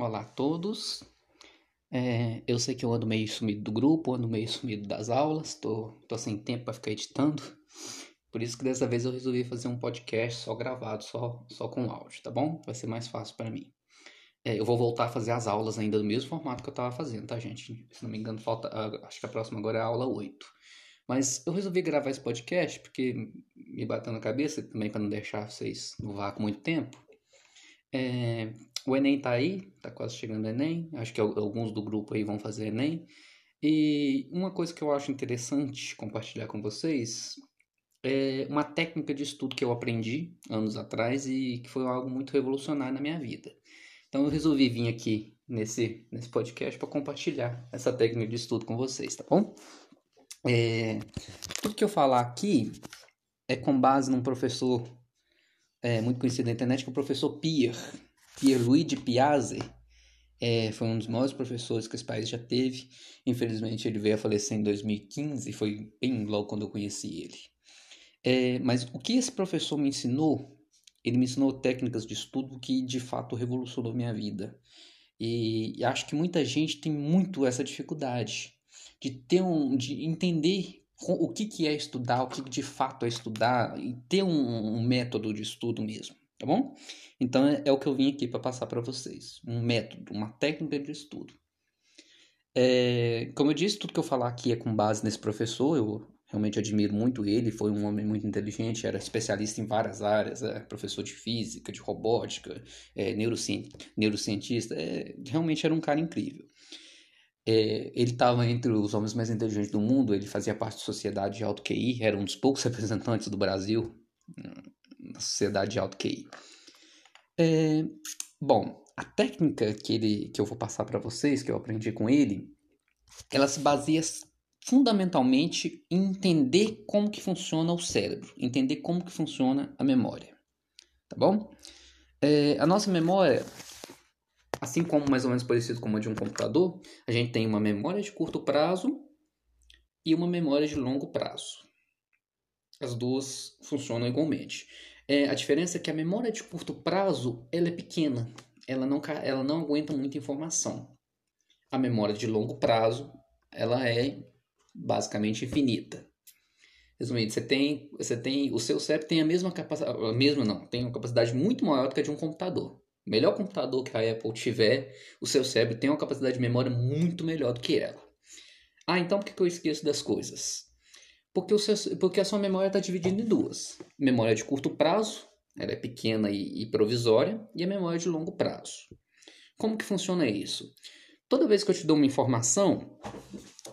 Olá a todos. É, eu sei que eu ando meio sumido do grupo, ando meio sumido das aulas, tô, tô sem tempo para ficar editando. Por isso que dessa vez eu resolvi fazer um podcast só gravado, só, só com áudio, tá bom? Vai ser mais fácil para mim. É, eu vou voltar a fazer as aulas ainda do mesmo formato que eu tava fazendo, tá, gente? Se não me engano, falta. Acho que a próxima agora é a aula 8. Mas eu resolvi gravar esse podcast porque me bateu na cabeça também para não deixar vocês no vácuo muito tempo. É, o Enem tá aí, tá quase chegando o Enem. Acho que alguns do grupo aí vão fazer Enem. E uma coisa que eu acho interessante compartilhar com vocês é uma técnica de estudo que eu aprendi anos atrás e que foi algo muito revolucionário na minha vida. Então eu resolvi vir aqui nesse, nesse podcast para compartilhar essa técnica de estudo com vocês, tá bom? É, tudo que eu falar aqui é com base num professor é, muito conhecido na internet, que é o professor Pierre, Pierluigi Piazzi. É, foi um dos maiores professores que esse país já teve. Infelizmente, ele veio a falecer em 2015, foi bem logo quando eu conheci ele. É, mas o que esse professor me ensinou? Ele me ensinou técnicas de estudo que de fato revolucionou minha vida. E, e acho que muita gente tem muito essa dificuldade de ter um, de entender o que, que é estudar, o que de fato é estudar e ter um, um método de estudo mesmo, tá bom? Então é, é o que eu vim aqui para passar para vocês, um método, uma técnica de estudo. É, como eu disse, tudo que eu falar aqui é com base nesse professor, eu realmente admiro muito ele, foi um homem muito inteligente, era especialista em várias áreas, é, professor de física, de robótica, é, neurocientista, é, realmente era um cara incrível. É, ele estava entre os homens mais inteligentes do mundo, ele fazia parte da sociedade de alto QI, era um dos poucos representantes do Brasil na sociedade de alto QI. É, bom, a técnica que, ele, que eu vou passar para vocês, que eu aprendi com ele, ela se baseia fundamentalmente em entender como que funciona o cérebro, entender como que funciona a memória, tá bom? É, a nossa memória Assim como mais ou menos parecido com a de um computador, a gente tem uma memória de curto prazo e uma memória de longo prazo. As duas funcionam igualmente. É, a diferença é que a memória de curto prazo ela é pequena, ela não, ela não aguenta muita informação. A memória de longo prazo ela é basicamente infinita. Resumindo, você tem, você tem, o seu cérebro tem a mesma capacidade, a mesma não, tem uma capacidade muito maior do que a de um computador melhor computador que a Apple tiver, o seu cérebro tem uma capacidade de memória muito melhor do que ela. Ah, então por que eu esqueço das coisas? Porque, o seu, porque a sua memória está dividida em duas. Memória de curto prazo, ela é pequena e, e provisória, e a memória de longo prazo. Como que funciona isso? Toda vez que eu te dou uma informação,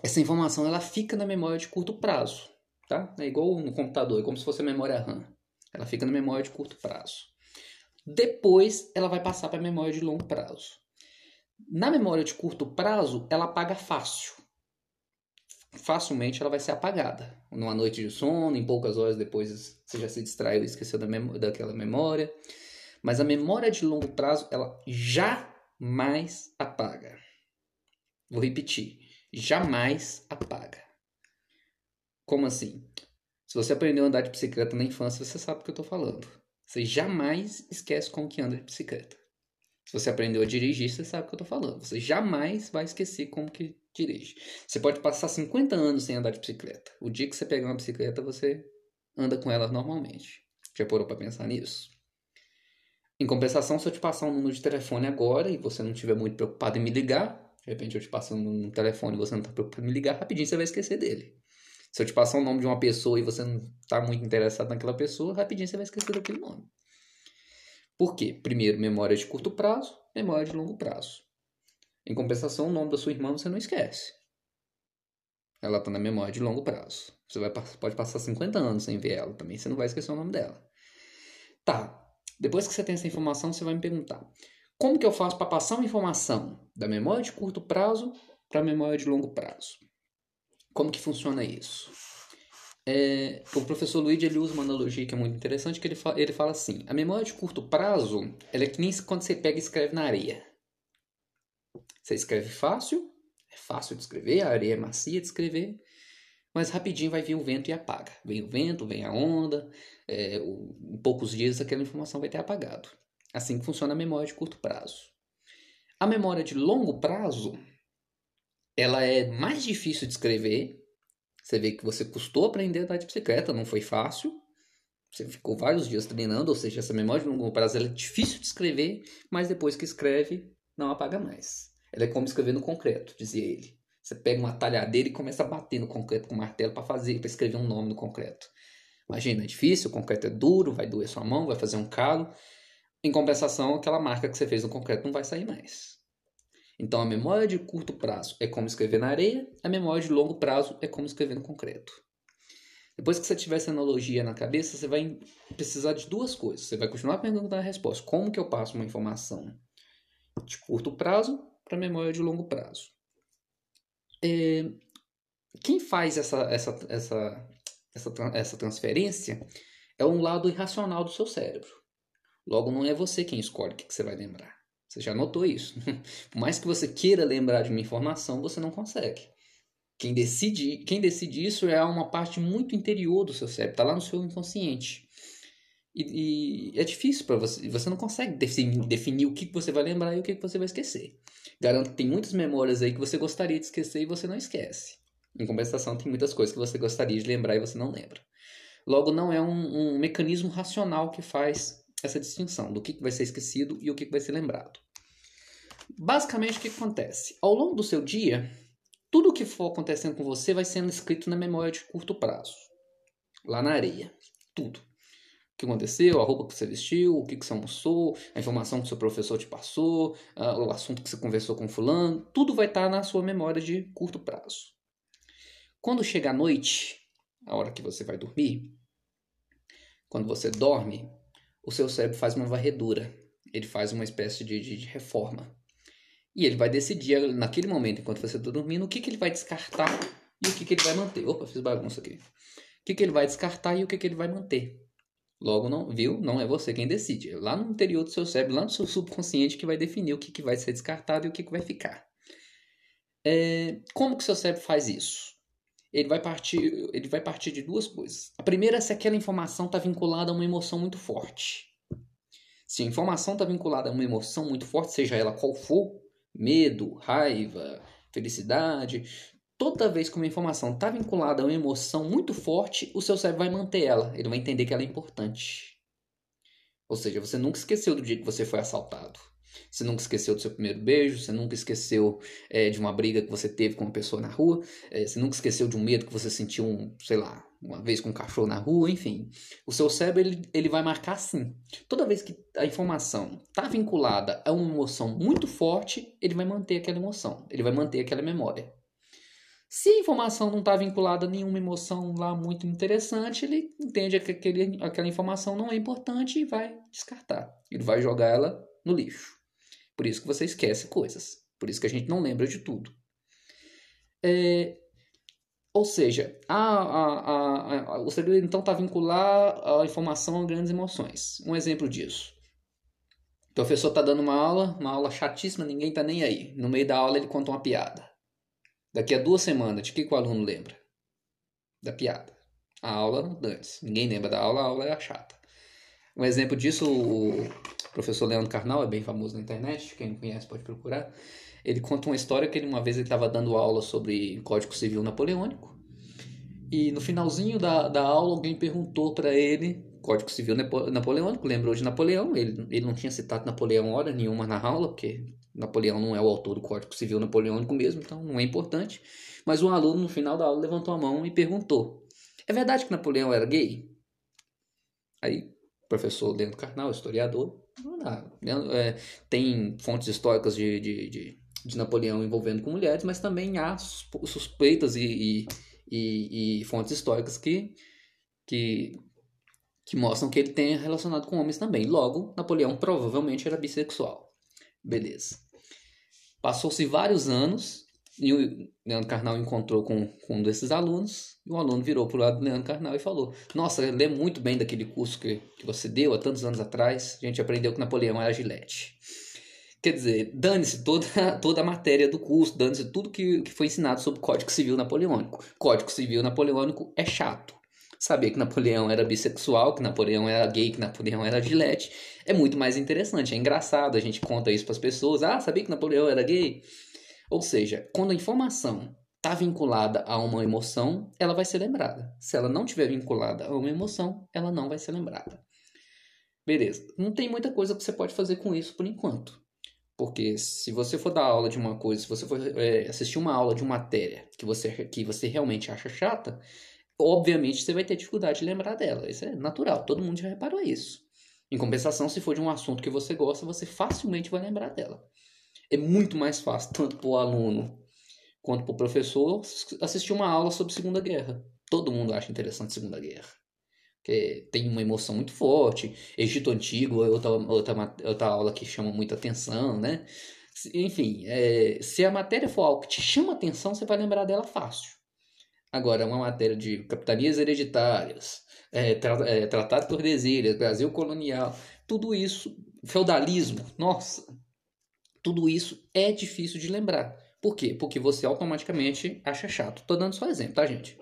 essa informação ela fica na memória de curto prazo, tá? É igual no computador, é como se fosse a memória RAM. Ela fica na memória de curto prazo. Depois ela vai passar para a memória de longo prazo. Na memória de curto prazo, ela apaga fácil. Facilmente ela vai ser apagada. Numa noite de sono, em poucas horas depois você já se distraiu e esqueceu da memória, daquela memória. Mas a memória de longo prazo, ela jamais apaga. Vou repetir. Jamais apaga. Como assim? Se você aprendeu a andar de bicicleta na infância, você sabe o que eu estou falando. Você jamais esquece como que anda de bicicleta. Se você aprendeu a dirigir, você sabe o que eu tô falando. Você jamais vai esquecer como que dirige. Você pode passar 50 anos sem andar de bicicleta. O dia que você pegar uma bicicleta, você anda com ela normalmente. Já parou para pensar nisso? Em compensação, se eu te passar um número de telefone agora e você não estiver muito preocupado em me ligar, de repente eu te passo um telefone e você não está preocupado em me ligar, rapidinho você vai esquecer dele. Se eu te passar o nome de uma pessoa e você não está muito interessado naquela pessoa, rapidinho você vai esquecer daquele nome. Por quê? Primeiro, memória de curto prazo, memória de longo prazo. Em compensação, o nome da sua irmã você não esquece. Ela está na memória de longo prazo. Você vai, pode passar 50 anos sem ver ela também, você não vai esquecer o nome dela. Tá, depois que você tem essa informação, você vai me perguntar: como que eu faço para passar uma informação da memória de curto prazo para a memória de longo prazo? Como que funciona isso? É, o professor Luigi ele usa uma analogia que é muito interessante, que ele ele fala assim, a memória de curto prazo, ela é que nem quando você pega e escreve na areia. Você escreve fácil, é fácil de escrever, a areia é macia de escrever, mas rapidinho vai vir o vento e apaga. Vem o vento, vem a onda, é, em poucos dias aquela informação vai ter apagado. Assim que funciona a memória de curto prazo. A memória de longo prazo, ela é mais difícil de escrever. Você vê que você custou aprender a andar de bicicleta, não foi fácil. Você ficou vários dias treinando, ou seja, essa memória de longo prazo é difícil de escrever, mas depois que escreve, não apaga mais. Ela é como escrever no concreto, dizia ele. Você pega uma talhadeira e começa a bater no concreto com martelo para fazer, para escrever um nome no concreto. Imagina, é difícil, o concreto é duro, vai doer sua mão, vai fazer um calo. Em compensação, aquela marca que você fez no concreto não vai sair mais. Então, a memória de curto prazo é como escrever na areia, a memória de longo prazo é como escrever no concreto. Depois que você tiver essa analogia na cabeça, você vai precisar de duas coisas. Você vai continuar perguntando a resposta. Como que eu passo uma informação de curto prazo para memória de longo prazo? É, quem faz essa, essa, essa, essa, essa transferência é um lado irracional do seu cérebro. Logo, não é você quem escolhe o que você vai lembrar. Você já notou isso. Por mais que você queira lembrar de uma informação, você não consegue. Quem decide, quem decide isso é uma parte muito interior do seu cérebro, está lá no seu inconsciente. E, e é difícil para você, você não consegue definir, definir o que você vai lembrar e o que você vai esquecer. Garanto que tem muitas memórias aí que você gostaria de esquecer e você não esquece. Em compensação, tem muitas coisas que você gostaria de lembrar e você não lembra. Logo, não é um, um mecanismo racional que faz essa distinção do que vai ser esquecido e o que vai ser lembrado. Basicamente, o que acontece? Ao longo do seu dia, tudo o que for acontecendo com você vai sendo escrito na memória de curto prazo. Lá na areia. Tudo. Que aconteceu, a roupa que você vestiu, o que você almoçou, a informação que seu professor te passou, uh, o assunto que você conversou com fulano, tudo vai estar na sua memória de curto prazo. Quando chega a noite, a hora que você vai dormir, quando você dorme, o seu cérebro faz uma varredura. Ele faz uma espécie de, de, de reforma. E ele vai decidir naquele momento, enquanto você está dormindo, o que, que ele vai descartar e o que, que ele vai manter. Opa, fiz bagunça aqui. O que, que ele vai descartar e o que, que ele vai manter. Logo, não, viu? Não é você quem decide. É lá no interior do seu cérebro, lá no seu subconsciente, que vai definir o que, que vai ser descartado e o que, que vai ficar. É, como que o seu cérebro faz isso? Ele vai, partir, ele vai partir de duas coisas. A primeira é se aquela informação está vinculada a uma emoção muito forte. Se a informação está vinculada a uma emoção muito forte, seja ela qual for, medo, raiva, felicidade. Toda vez que uma informação está vinculada a uma emoção muito forte, o seu cérebro vai manter ela. Ele vai entender que ela é importante. Ou seja, você nunca esqueceu do dia que você foi assaltado. Você nunca esqueceu do seu primeiro beijo, você nunca esqueceu é, de uma briga que você teve com uma pessoa na rua, é, você nunca esqueceu de um medo que você sentiu, um, sei lá, uma vez com um cachorro na rua, enfim. O seu cérebro ele, ele vai marcar assim. Toda vez que a informação está vinculada a uma emoção muito forte, ele vai manter aquela emoção, ele vai manter aquela memória. Se a informação não está vinculada a nenhuma emoção lá muito interessante, ele entende que aquele, aquela informação não é importante e vai descartar. Ele vai jogar ela no lixo. Por isso que você esquece coisas. Por isso que a gente não lembra de tudo. É, ou seja, a, a, a, o segredo então está vincular a informação a grandes emoções. Um exemplo disso. O professor está dando uma aula, uma aula chatíssima, ninguém está nem aí. No meio da aula ele conta uma piada. Daqui a duas semanas, de que, que o aluno lembra? Da piada. A aula dane-se. Ninguém lembra da aula, a aula é chata. Um exemplo disso, o professor Leandro Carnal, é bem famoso na internet, quem não conhece pode procurar. Ele conta uma história que ele, uma vez ele estava dando aula sobre Código Civil Napoleônico. E no finalzinho da, da aula, alguém perguntou para ele, Código Civil Napoleônico, lembrou de Napoleão. Ele, ele não tinha citado Napoleão hora nenhuma na aula, porque Napoleão não é o autor do Código Civil Napoleônico mesmo, então não é importante. Mas um aluno, no final da aula, levantou a mão e perguntou: É verdade que Napoleão era gay? Aí professor Leandro Carnal, historiador, é, tem fontes históricas de, de, de, de, Napoleão envolvendo com mulheres, mas também há suspeitas e, e, e, e fontes históricas que, que, que mostram que ele tem relacionado com homens também. Logo, Napoleão provavelmente era bissexual. Beleza. Passou-se vários anos e o Leandro Carnal encontrou com, com um desses alunos, e o aluno virou para o lado do Leandro Carnal e falou: Nossa, eu lembro muito bem daquele curso que, que você deu há tantos anos atrás. A gente aprendeu que Napoleão era gilete. Quer dizer, dane-se toda, toda a matéria do curso, dane-se tudo que, que foi ensinado sobre o Código Civil Napoleônico. Código Civil Napoleônico é chato. Saber que Napoleão era bissexual, que Napoleão era gay, que Napoleão era gilete, é muito mais interessante. É engraçado, a gente conta isso para as pessoas. Ah, sabia que Napoleão era gay? Ou seja, quando a informação está vinculada a uma emoção, ela vai ser lembrada. Se ela não estiver vinculada a uma emoção, ela não vai ser lembrada. Beleza. Não tem muita coisa que você pode fazer com isso por enquanto. Porque se você for dar aula de uma coisa, se você for é, assistir uma aula de uma matéria que você, que você realmente acha chata, obviamente você vai ter dificuldade de lembrar dela. Isso é natural, todo mundo já reparou isso. Em compensação, se for de um assunto que você gosta, você facilmente vai lembrar dela. É muito mais fácil, tanto para o aluno quanto para o professor, assistir uma aula sobre Segunda Guerra. Todo mundo acha interessante Segunda Guerra. Porque tem uma emoção muito forte. Egito Antigo é outra, outra, outra aula que chama muita atenção, né? Enfim, é, se a matéria for algo que te chama atenção, você vai lembrar dela fácil. Agora, uma matéria de capitanias hereditárias, é, tra, é, Tratado de Tordesilhas, Brasil colonial, tudo isso, feudalismo, nossa, tudo isso é difícil de lembrar. Por quê? Porque você automaticamente acha chato. Tô dando só exemplo, tá, gente?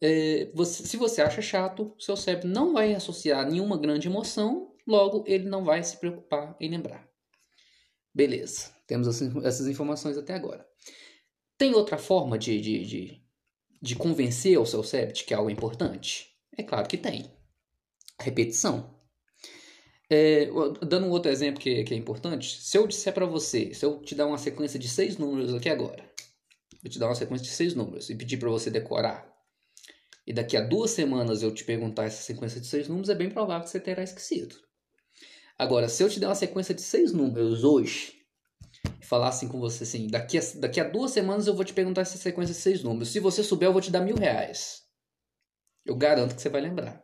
É, você, se você acha chato, seu cérebro não vai associar nenhuma grande emoção, logo ele não vai se preocupar em lembrar. Beleza, temos essas informações até agora. Tem outra forma de, de, de, de convencer o seu cérebro de que é algo importante? É claro que tem. Repetição. É, dando um outro exemplo que, que é importante, se eu disser para você, se eu te dar uma sequência de seis números aqui agora, eu te dar uma sequência de seis números e pedir para você decorar, e daqui a duas semanas eu te perguntar essa sequência de seis números, é bem provável que você terá esquecido. Agora, se eu te der uma sequência de seis números hoje, falar assim com você assim, daqui a, daqui a duas semanas eu vou te perguntar essa sequência de seis números. Se você souber, eu vou te dar mil reais. Eu garanto que você vai lembrar.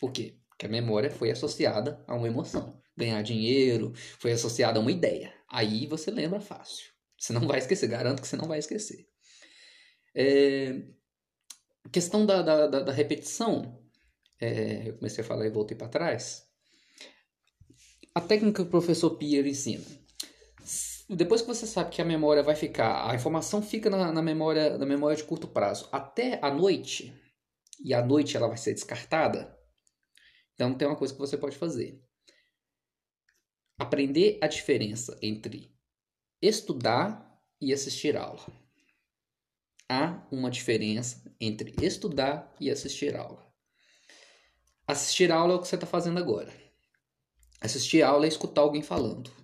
Por quê? que a memória foi associada a uma emoção. Ganhar dinheiro foi associada a uma ideia. Aí você lembra fácil. Você não vai esquecer, garanto que você não vai esquecer. É... Questão da, da, da, da repetição. É... Eu comecei a falar e voltei para trás. A técnica que o professor Pierre ensina. Depois que você sabe que a memória vai ficar, a informação fica na, na memória, na memória de curto prazo até a noite, e à noite ela vai ser descartada, então tem uma coisa que você pode fazer. Aprender a diferença entre estudar e assistir aula. Há uma diferença entre estudar e assistir aula. Assistir aula é o que você está fazendo agora. Assistir aula é escutar alguém falando.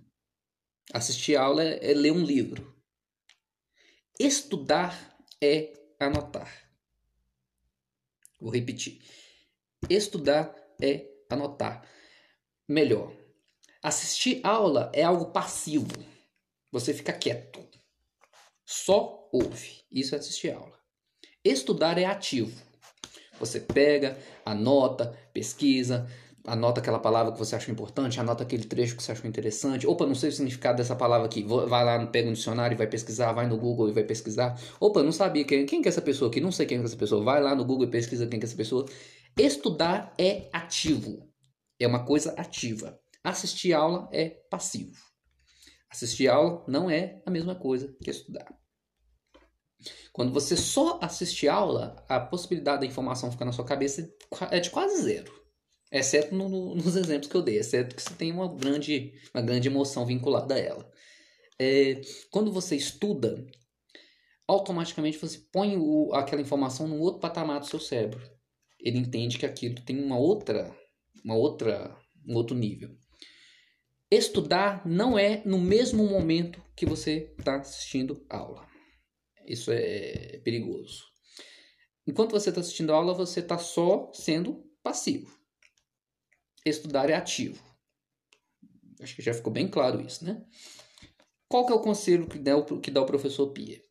Assistir aula é, é ler um livro. Estudar é anotar. Vou repetir. Estudar é anotar. Melhor, assistir aula é algo passivo. Você fica quieto. Só ouve. Isso é assistir aula. Estudar é ativo. Você pega, anota, pesquisa, anota aquela palavra que você achou importante, anota aquele trecho que você achou interessante. Opa, não sei o significado dessa palavra aqui. Vai lá, pega um dicionário e vai pesquisar, vai no Google e vai pesquisar. Opa, não sabia quem, quem é essa pessoa aqui, não sei quem é essa pessoa. Vai lá no Google e pesquisa quem é essa pessoa. Estudar é ativo, é uma coisa ativa. Assistir aula é passivo. Assistir aula não é a mesma coisa que estudar. Quando você só assiste aula, a possibilidade da informação ficar na sua cabeça é de quase zero. Exceto no, no, nos exemplos que eu dei, exceto que você tem uma grande, uma grande emoção vinculada a ela. É, quando você estuda, automaticamente você põe o, aquela informação num outro patamar do seu cérebro ele entende que aquilo tem uma outra, uma outra, um outro nível. Estudar não é no mesmo momento que você está assistindo aula. Isso é perigoso. Enquanto você está assistindo aula, você está só sendo passivo. Estudar é ativo. Acho que já ficou bem claro isso, né? Qual que é o conselho que dá o, que dá o professor Pia?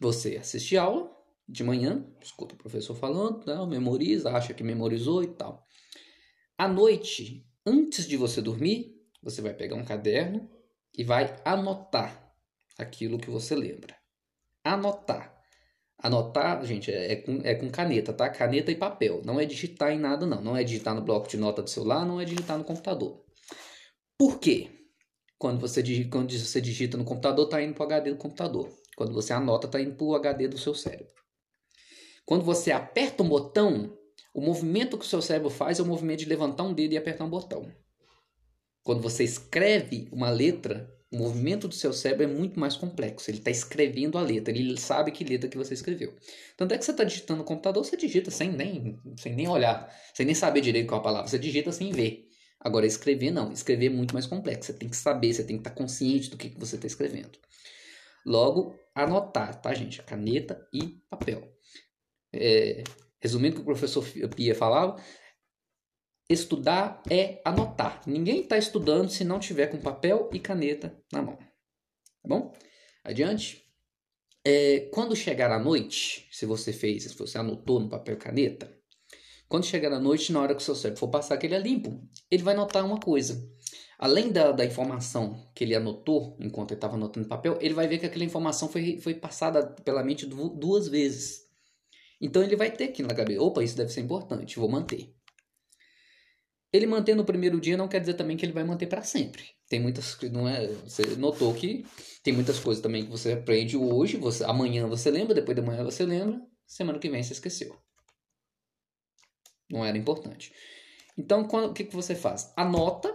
Você assiste aula, de manhã, escuta o professor falando, não, memoriza, acha que memorizou e tal. À noite, antes de você dormir, você vai pegar um caderno e vai anotar aquilo que você lembra. Anotar. Anotar, gente, é, é, com, é com caneta, tá? Caneta e papel. Não é digitar em nada, não. Não é digitar no bloco de nota do celular, não é digitar no computador. Por quê? Quando você, quando você digita no computador, está indo para o HD do computador. Quando você anota, está indo para o HD do seu cérebro. Quando você aperta um botão, o movimento que o seu cérebro faz é o movimento de levantar um dedo e apertar um botão. Quando você escreve uma letra, o movimento do seu cérebro é muito mais complexo. Ele está escrevendo a letra, ele sabe que letra que você escreveu. Tanto é que você está digitando no computador, você digita sem nem, sem nem olhar, sem nem saber direito qual a palavra. Você digita sem ver. Agora, escrever não. Escrever é muito mais complexo. Você tem que saber, você tem que estar tá consciente do que, que você está escrevendo. Logo, anotar, tá, gente? Caneta e papel. É, resumindo o que o professor Pia falava, Estudar é anotar. Ninguém está estudando se não tiver com papel e caneta na mão. Tá bom? Adiante. É, quando chegar a noite, se você fez, se você anotou no papel e caneta, quando chegar a noite, na hora que o seu cérebro for passar aquele é limpo, ele vai notar uma coisa. Além da, da informação que ele anotou enquanto ele estava anotando no papel, ele vai ver que aquela informação foi, foi passada pela mente duas vezes. Então ele vai ter aqui na cabeça: opa, isso deve ser importante, vou manter. Ele manter no primeiro dia não quer dizer também que ele vai manter para sempre. Tem muitas não é, você notou que tem muitas coisas também que você aprende hoje, você amanhã você lembra, depois de amanhã você lembra, semana que vem você esqueceu. Não era importante. Então, quando, o que, que você faz? Anota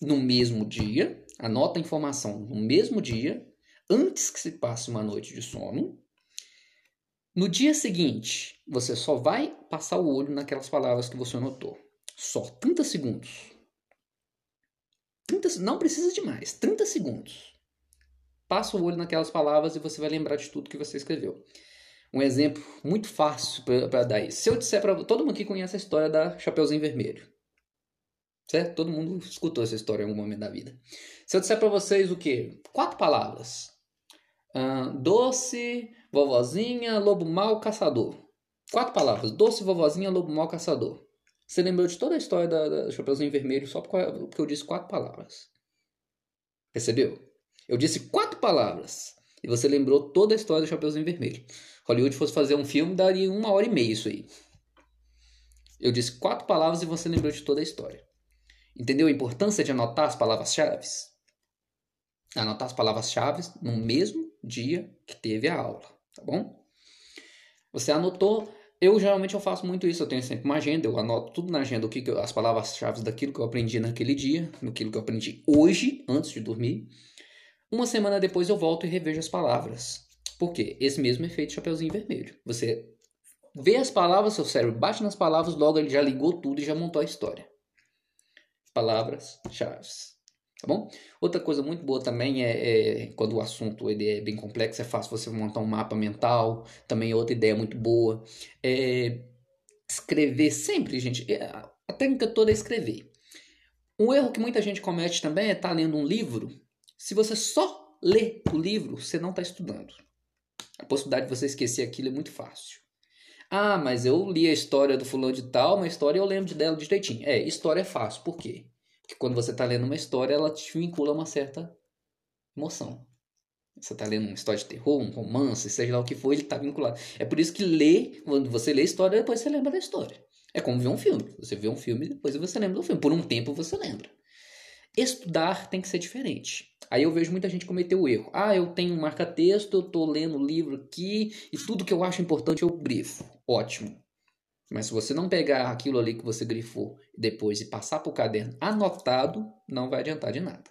no mesmo dia, anota a informação no mesmo dia, antes que se passe uma noite de sono. No dia seguinte, você só vai passar o olho naquelas palavras que você anotou. Só 30 segundos. 30, não precisa de mais. 30 segundos. Passa o olho naquelas palavras e você vai lembrar de tudo que você escreveu. Um exemplo muito fácil para dar isso. Se eu disser para todo mundo que conhece a história da Chapeuzinho Vermelho, certo? Todo mundo escutou essa história em algum momento da vida. Se eu disser para vocês o quê? Quatro palavras: uh, doce, vovozinha, lobo mau, caçador. Quatro palavras: doce, vovozinha, lobo mau, caçador. Você lembrou de toda a história da, da Chapeuzinho Vermelho só porque eu disse quatro palavras. Percebeu? Eu disse quatro palavras. E você lembrou toda a história do Chapeuzinho Vermelho. Hollywood fosse fazer um filme, daria uma hora e meia isso aí. Eu disse quatro palavras e você lembrou de toda a história. Entendeu a importância de anotar as palavras-chave? Anotar as palavras-chave no mesmo dia que teve a aula, tá bom? Você anotou, eu geralmente eu faço muito isso, eu tenho sempre uma agenda, eu anoto tudo na agenda, o que, que as palavras-chave daquilo que eu aprendi naquele dia, daquilo que eu aprendi hoje, antes de dormir. Uma semana depois eu volto e revejo as palavras. Por quê? Esse mesmo efeito Chapeuzinho Vermelho. Você vê as palavras, seu cérebro bate nas palavras, logo ele já ligou tudo e já montou a história. Palavras-chave. Tá bom? Outra coisa muito boa também é, é, quando o assunto ele é bem complexo, é fácil você montar um mapa mental. Também é outra ideia muito boa. É escrever sempre, gente. É, a técnica toda é escrever. Um erro que muita gente comete também é estar tá lendo um livro. Se você só lê o livro, você não está estudando. A possibilidade de você esquecer aquilo é muito fácil. Ah, mas eu li a história do fulano de tal, uma história eu lembro dela direitinho. É, história é fácil. Por quê? Que quando você está lendo uma história, ela te vincula a uma certa emoção. Você está lendo uma história de terror, um romance, seja lá o que for, ele está vinculado. É por isso que ler, quando você lê a história, depois você lembra da história. É como ver um filme. Você vê um filme, depois você lembra do filme. Por um tempo você lembra. Estudar tem que ser diferente. Aí eu vejo muita gente cometer o erro. Ah, eu tenho um marca-texto, eu estou lendo o livro aqui e tudo que eu acho importante eu grifo. Ótimo. Mas se você não pegar aquilo ali que você grifou depois e passar para o caderno anotado, não vai adiantar de nada.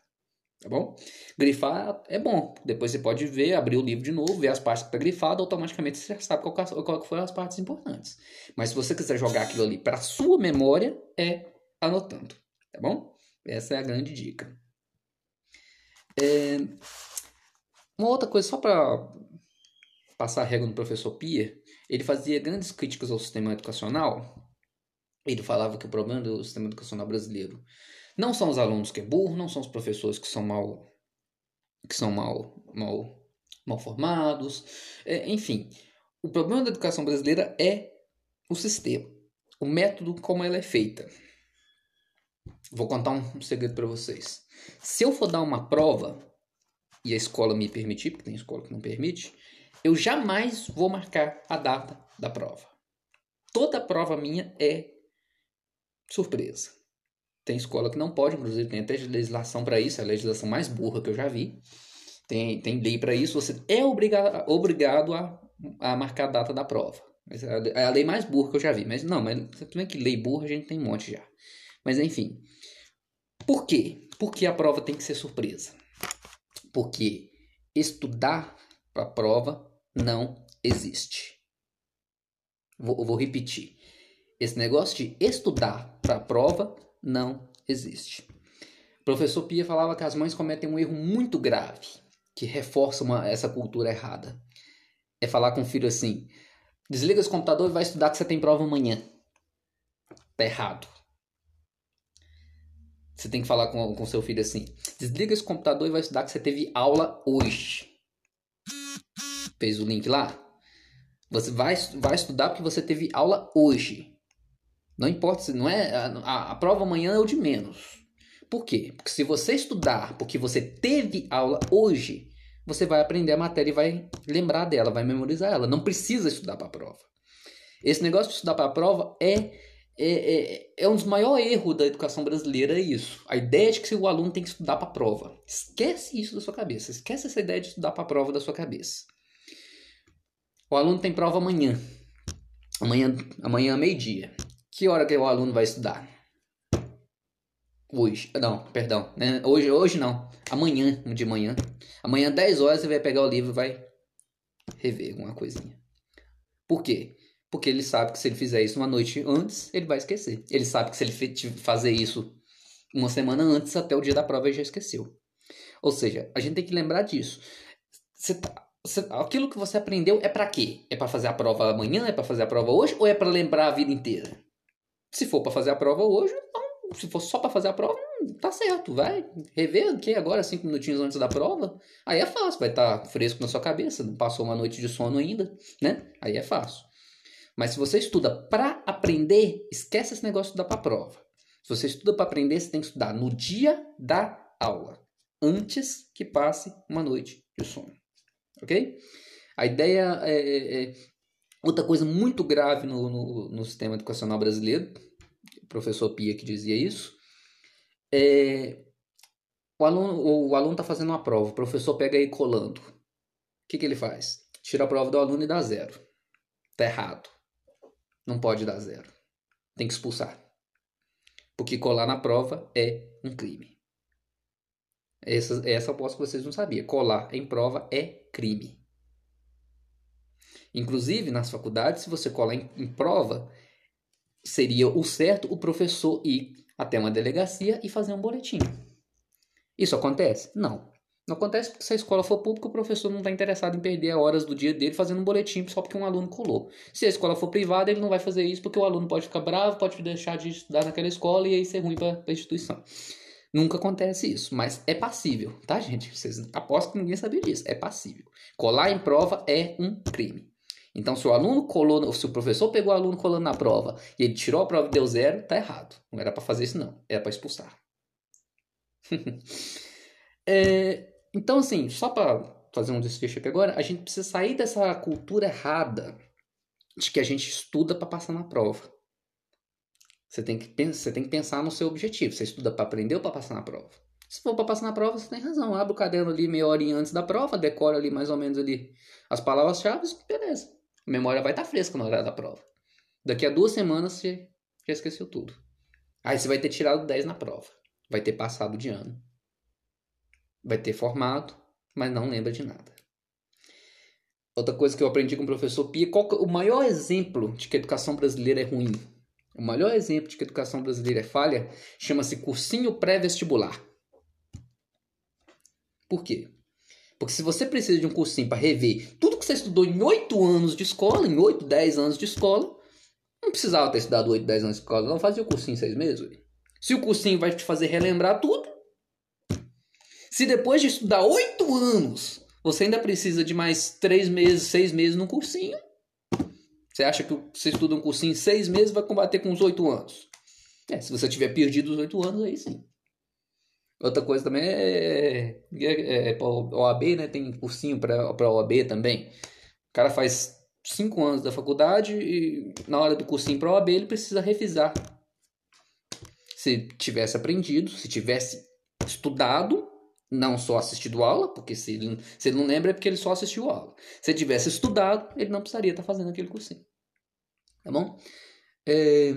Tá bom? Grifar é bom. Depois você pode ver, abrir o livro de novo, ver as partes que está grifado, automaticamente você já sabe qual, qual foram as partes importantes. Mas se você quiser jogar aquilo ali para sua memória, é anotando. Tá bom? Essa é a grande dica. É... Uma outra coisa, só para passar a regra no professor Pia, ele fazia grandes críticas ao sistema educacional. Ele falava que o problema do sistema educacional brasileiro não são os alunos que é burro, não são os professores que são mal que são mal mal, mal formados, é, enfim. O problema da educação brasileira é o sistema, o método como ela é feita. Vou contar um segredo para vocês. Se eu for dar uma prova e a escola me permitir, porque tem escola que não permite, eu jamais vou marcar a data da prova. Toda prova minha é surpresa. Tem escola que não pode, inclusive tem até legislação para isso, é a legislação mais burra que eu já vi. Tem, tem lei para isso, você é obrigado, obrigado a, a marcar a data da prova. É a lei mais burra que eu já vi. Mas não, mas é que lei burra a gente tem um monte já. Mas enfim. Por quê? Por que a prova tem que ser surpresa? Porque estudar para a prova não existe. Vou, vou repetir. Esse negócio de estudar para a prova não existe. O professor Pia falava que as mães cometem um erro muito grave que reforça uma, essa cultura errada. É falar com o filho assim: desliga esse computador e vai estudar que você tem prova amanhã. Tá errado. Você tem que falar com, com seu filho assim: desliga esse computador e vai estudar que você teve aula hoje. Fez o link lá? Você vai, vai estudar porque você teve aula hoje. Não importa se não é. A, a, prova amanhã é o de menos. Por quê? Porque se você estudar porque você teve aula hoje, você vai aprender a matéria e vai lembrar dela, vai memorizar ela. Não precisa estudar para a prova. Esse negócio de estudar para a prova é, é, é, é, um dos maiores erros da educação brasileira, é isso. A ideia de que o aluno tem que estudar para a prova. Esquece isso da sua cabeça. Esquece essa ideia de estudar para a prova da sua cabeça. O aluno tem prova amanhã. Amanhã, amanhã meio-dia. Que hora que o aluno vai estudar? Hoje. Não, perdão. Né? Hoje, hoje não. Amanhã, de manhã. Amanhã, 10 horas, você vai pegar o livro e vai rever alguma coisinha. Por quê? Porque ele sabe que se ele fizer isso uma noite antes, ele vai esquecer. Ele sabe que se ele fazer isso uma semana antes, até o dia da prova, ele já esqueceu. Ou seja, a gente tem que lembrar disso. Você tá, você, aquilo que você aprendeu é para quê? É para fazer a prova amanhã? É para fazer a prova hoje? Ou é para lembrar a vida inteira? Se for para fazer a prova hoje, então, se for só para fazer a prova, tá certo, vai rever aqui agora, cinco minutinhos antes da prova. Aí é fácil, vai estar tá fresco na sua cabeça, não passou uma noite de sono ainda, né? Aí é fácil. Mas se você estuda para aprender, esquece esse negócio de estudar para prova. Se você estuda para aprender, você tem que estudar no dia da aula, antes que passe uma noite de sono, ok? A ideia é, é, é outra coisa muito grave no, no, no sistema educacional brasileiro o professor Pia que dizia isso. É, o aluno o aluno está fazendo uma prova, o professor pega aí colando. O que, que ele faz? Tira a prova do aluno e dá zero. Tá errado. Não pode dar zero. Tem que expulsar. Porque colar na prova é um crime. Essa, essa eu que vocês não sabiam. Colar em prova é crime. Inclusive, nas faculdades, se você colar em, em prova, seria o certo o professor ir até uma delegacia e fazer um boletim. Isso acontece? Não. Não acontece porque se a escola for pública, o professor não está interessado em perder horas do dia dele fazendo um boletim só porque um aluno colou. Se a escola for privada, ele não vai fazer isso porque o aluno pode ficar bravo, pode deixar de estudar naquela escola e aí ser ruim para a instituição. Nunca acontece isso, mas é passível, tá, gente? Vocês apostam que ninguém sabia disso. É passível. Colar em prova é um crime. Então, se o aluno colou, se o professor pegou o aluno colando na prova e ele tirou a prova e deu zero, tá errado. Não era para fazer isso, não. Era para expulsar. é, então, assim, só para fazer um desfecho aqui agora, a gente precisa sair dessa cultura errada de que a gente estuda para passar na prova. Você tem, que pensar, você tem que pensar no seu objetivo. Você estuda para aprender ou para passar na prova? Se for para passar na prova, você tem razão. Abre o caderno ali meia hora antes da prova, decora ali mais ou menos ali as palavras-chave, beleza. A memória vai estar tá fresca na hora da prova. Daqui a duas semanas você já esqueceu tudo. Aí você vai ter tirado 10 na prova. Vai ter passado de ano. Vai ter formado, mas não lembra de nada. Outra coisa que eu aprendi com o professor Pia, qual, o maior exemplo de que a educação brasileira é ruim, o maior exemplo de que a educação brasileira é falha, chama-se cursinho pré-vestibular. Por quê? Porque se você precisa de um cursinho para rever tudo que você estudou em 8 anos de escola, em 8, 10 anos de escola, não precisava ter estudado 8, 10 anos de escola, não fazia o cursinho em 6 meses. Se o cursinho vai te fazer relembrar tudo, se depois de estudar 8 anos você ainda precisa de mais 3 meses, 6 meses no cursinho, você acha que você estuda um cursinho em 6 meses vai combater com os 8 anos? É, se você tiver perdido os 8 anos, aí sim. Outra coisa também é, é, é para OAB, né? Tem cursinho para OAB também. O cara faz cinco anos da faculdade e na hora do cursinho para OAB ele precisa revisar. Se tivesse aprendido, se tivesse estudado, não só assistido aula, porque se ele, se ele não lembra é porque ele só assistiu aula. Se ele tivesse estudado, ele não precisaria estar fazendo aquele cursinho. Tá bom? É...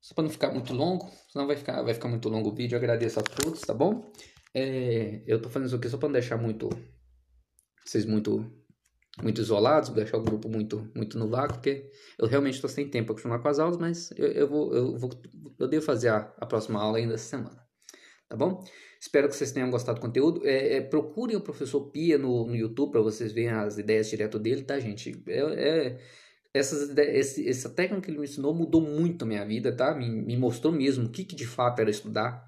Só para não ficar muito longo, senão vai ficar, vai ficar muito longo o vídeo. Agradeço a todos, tá bom? É... Eu tô fazendo isso aqui só para não deixar muito vocês muito muito isolados, deixar o grupo muito muito no vácuo, porque eu realmente estou sem tempo para continuar com as aulas, mas eu, eu, vou, eu, vou, eu devo fazer a, a próxima aula ainda essa semana, tá bom? Espero que vocês tenham gostado do conteúdo. É, é, procurem o professor Pia no, no YouTube para vocês verem as ideias direto dele, tá, gente? É, é essas esse, essa técnica que ele me ensinou mudou muito a minha vida, tá? Me, me mostrou mesmo o que, que de fato era estudar,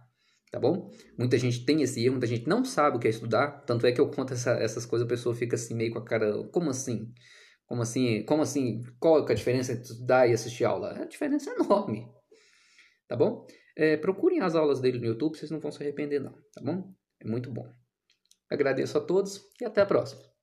tá bom? Muita gente tem esse erro, muita gente não sabe o que é estudar, tanto é que eu conto essa, essas coisas, a pessoa fica assim meio com a cara, como assim? Como assim? Como assim? Qual é a diferença entre estudar e assistir aula? A diferença é enorme, tá bom? É, procurem as aulas dele no YouTube, vocês não vão se arrepender não, tá bom? É muito bom. Agradeço a todos e até a próxima.